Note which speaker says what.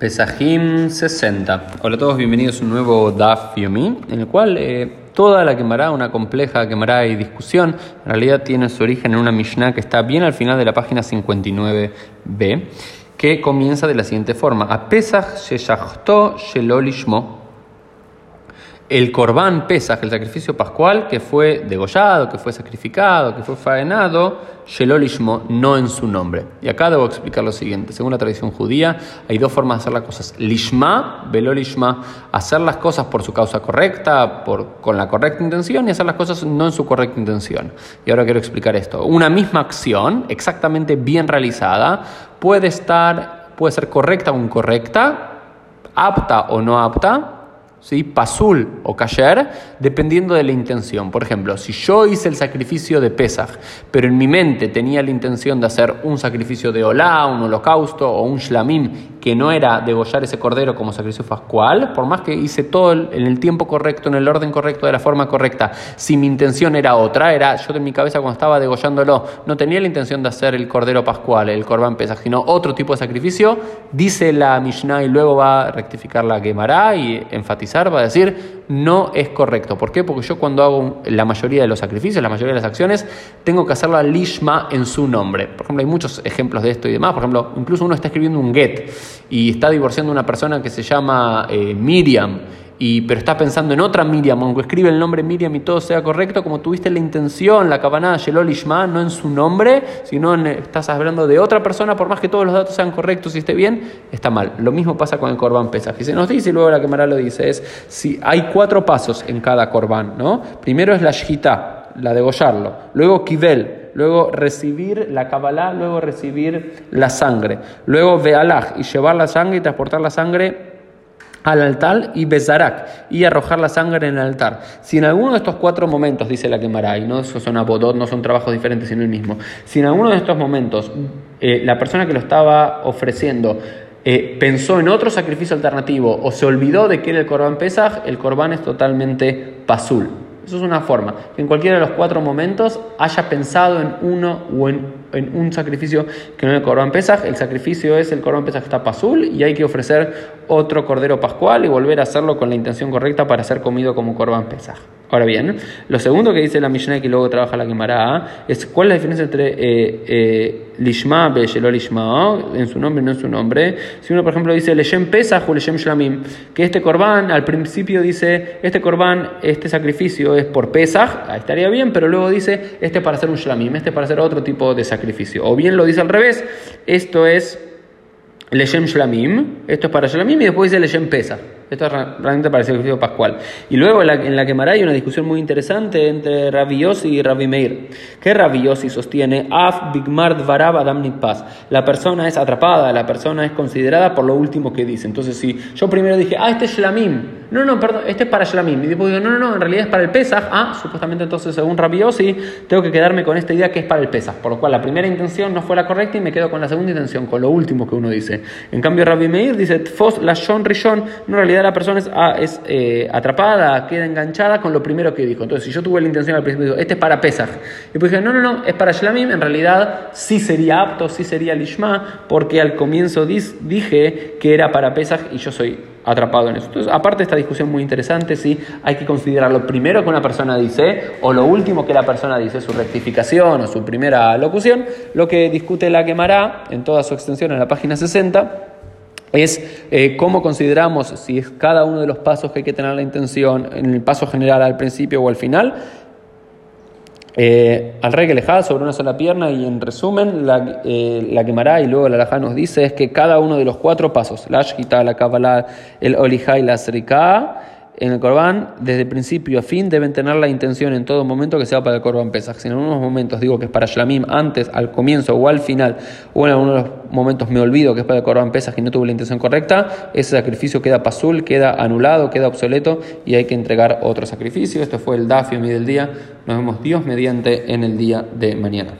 Speaker 1: Pesajim 60. Hola a todos, bienvenidos a un nuevo Daf Yomi, en el cual eh, toda la quemará, una compleja quemará y discusión, en realidad tiene su origen en una Mishnah que está bien al final de la página 59b, que comienza de la siguiente forma: A Pesach sheshachto shelolishmo el corbán Pesaj, el sacrificio pascual, que fue degollado, que fue sacrificado, que fue faenado, Shelolishmo, no en su nombre. Y acá debo explicar lo siguiente. Según la tradición judía, hay dos formas de hacer las cosas. Lishma, Velolishma, hacer las cosas por su causa correcta, con la correcta intención, y hacer las cosas no en su correcta intención. Y ahora quiero explicar esto. Una misma acción, exactamente bien realizada, puede estar, puede ser correcta o incorrecta, apta o no apta, ¿sí? pasul o kasher, dependiendo de la intención. Por ejemplo, si yo hice el sacrificio de Pesach, pero en mi mente tenía la intención de hacer un sacrificio de Olá, un holocausto o un shlamim, que no era degollar ese cordero como sacrificio pascual, por más que hice todo en el tiempo correcto, en el orden correcto, de la forma correcta, si mi intención era otra, era yo en mi cabeza cuando estaba degollándolo, no tenía la intención de hacer el cordero pascual, el corbán Pesach, sino otro tipo de sacrificio, dice la Mishnah y luego va a rectificar la Gemara y enfatizar va a decir no es correcto. ¿Por qué? Porque yo cuando hago la mayoría de los sacrificios, la mayoría de las acciones, tengo que hacerla lishma en su nombre. Por ejemplo, hay muchos ejemplos de esto y demás. Por ejemplo, incluso uno está escribiendo un get y está divorciando una persona que se llama eh, Miriam y, pero está pensando en otra Miriam, aunque escribe el nombre Miriam y todo sea correcto, como tuviste la intención, la cabanada Shelol Ishma, no en su nombre, sino estás hablando de otra persona, por más que todos los datos sean correctos y esté bien, está mal. Lo mismo pasa con el Corban Pesaj. Se nos dice, y luego la Gemara lo dice, es si hay cuatro pasos en cada Corban, ¿no? Primero es la Shita, la degollarlo, luego Kivel, luego recibir la Kabbalah, luego recibir la sangre, luego Vealaj y llevar la sangre y transportar la sangre al altar y besarak y arrojar la sangre en el altar. Si en alguno de estos cuatro momentos, dice la quemará, y no son abodot, no son trabajos diferentes, sino el mismo, si en alguno de estos momentos eh, la persona que lo estaba ofreciendo eh, pensó en otro sacrificio alternativo o se olvidó de que era el corbán Pesaj, el corbán es totalmente pasul. Eso es una forma, que en cualquiera de los cuatro momentos haya pensado en uno o en un sacrificio que no es el Corban Pesaj. El sacrificio es el Corban Pesaj está pasul y hay que ofrecer otro cordero pascual y volver a hacerlo con la intención correcta para ser comido como Corban Pesaj. Ahora bien, lo segundo que dice la Mishnah que luego trabaja la Gemara es cuál es la diferencia entre eh, eh, Lishma Beshelo Lishma, en su nombre no en su nombre. Si uno, por ejemplo, dice Leshem Pesach o Leshem Shlamim, que este Corban al principio dice este Corban, este sacrificio es por Pesach, estaría bien, pero luego dice este para hacer un Shlamim, este para hacer otro tipo de sacrificio. O bien lo dice al revés, esto es Leshem Shlamim, esto es para Shlamim y después dice Leshem Pesach. Esto es realmente para el sacrificio pascual. Y luego en la, en la quemará hay una discusión muy interesante entre Rabbi Yossi y Rabbi Meir. ¿Qué Rabbi Yossi sostiene? Af Bigmar Dvarab Adam Paz. La persona es atrapada, la persona es considerada por lo último que dice. Entonces, si yo primero dije, ah, este es Shlamim. No, no, perdón, este es para Shlamim. Y después digo, no, no, no, en realidad es para el Pesach. Ah, supuestamente entonces, según Rabbi Yossi, tengo que quedarme con esta idea que es para el Pesach. Por lo cual, la primera intención no fue la correcta y me quedo con la segunda intención, con lo último que uno dice. En cambio, Rabbi Meir dice, Tfos la Shon Rishon, no, en realidad la persona es, ah, eh, atrapada, queda enganchada con lo primero que dijo. Entonces, si yo tuve la intención al principio, este es para Pesach, y pues dije, no, no, no, es para Shlamim, en realidad sí sería apto, sí sería Lishma, porque al comienzo dije que era para Pesach y yo soy atrapado en eso. Entonces, aparte de esta discusión muy interesante, sí, hay que considerar lo primero que una persona dice o lo último que la persona dice, su rectificación o su primera locución, lo que discute la quemará en toda su extensión en la página 60 es eh, cómo consideramos si es cada uno de los pasos que hay que tener la intención, en el paso general al principio o al final, eh, al rey que lejada sobre una sola pierna y en resumen la, eh, la quemará y luego la alajá nos dice es que cada uno de los cuatro pasos, la ashita, la kabbalah, el olija y la srika, en el Corban, desde principio a fin, deben tener la intención en todo momento que sea para el Corban Pesach. Si en algunos momentos digo que es para Shlamim, antes, al comienzo o al final, o en algunos momentos me olvido que es para el Corban Pesach y no tuve la intención correcta, ese sacrificio queda pasul, queda anulado, queda obsoleto y hay que entregar otro sacrificio. Esto fue el Dafio del día. Nos vemos Dios mediante en el día de mañana.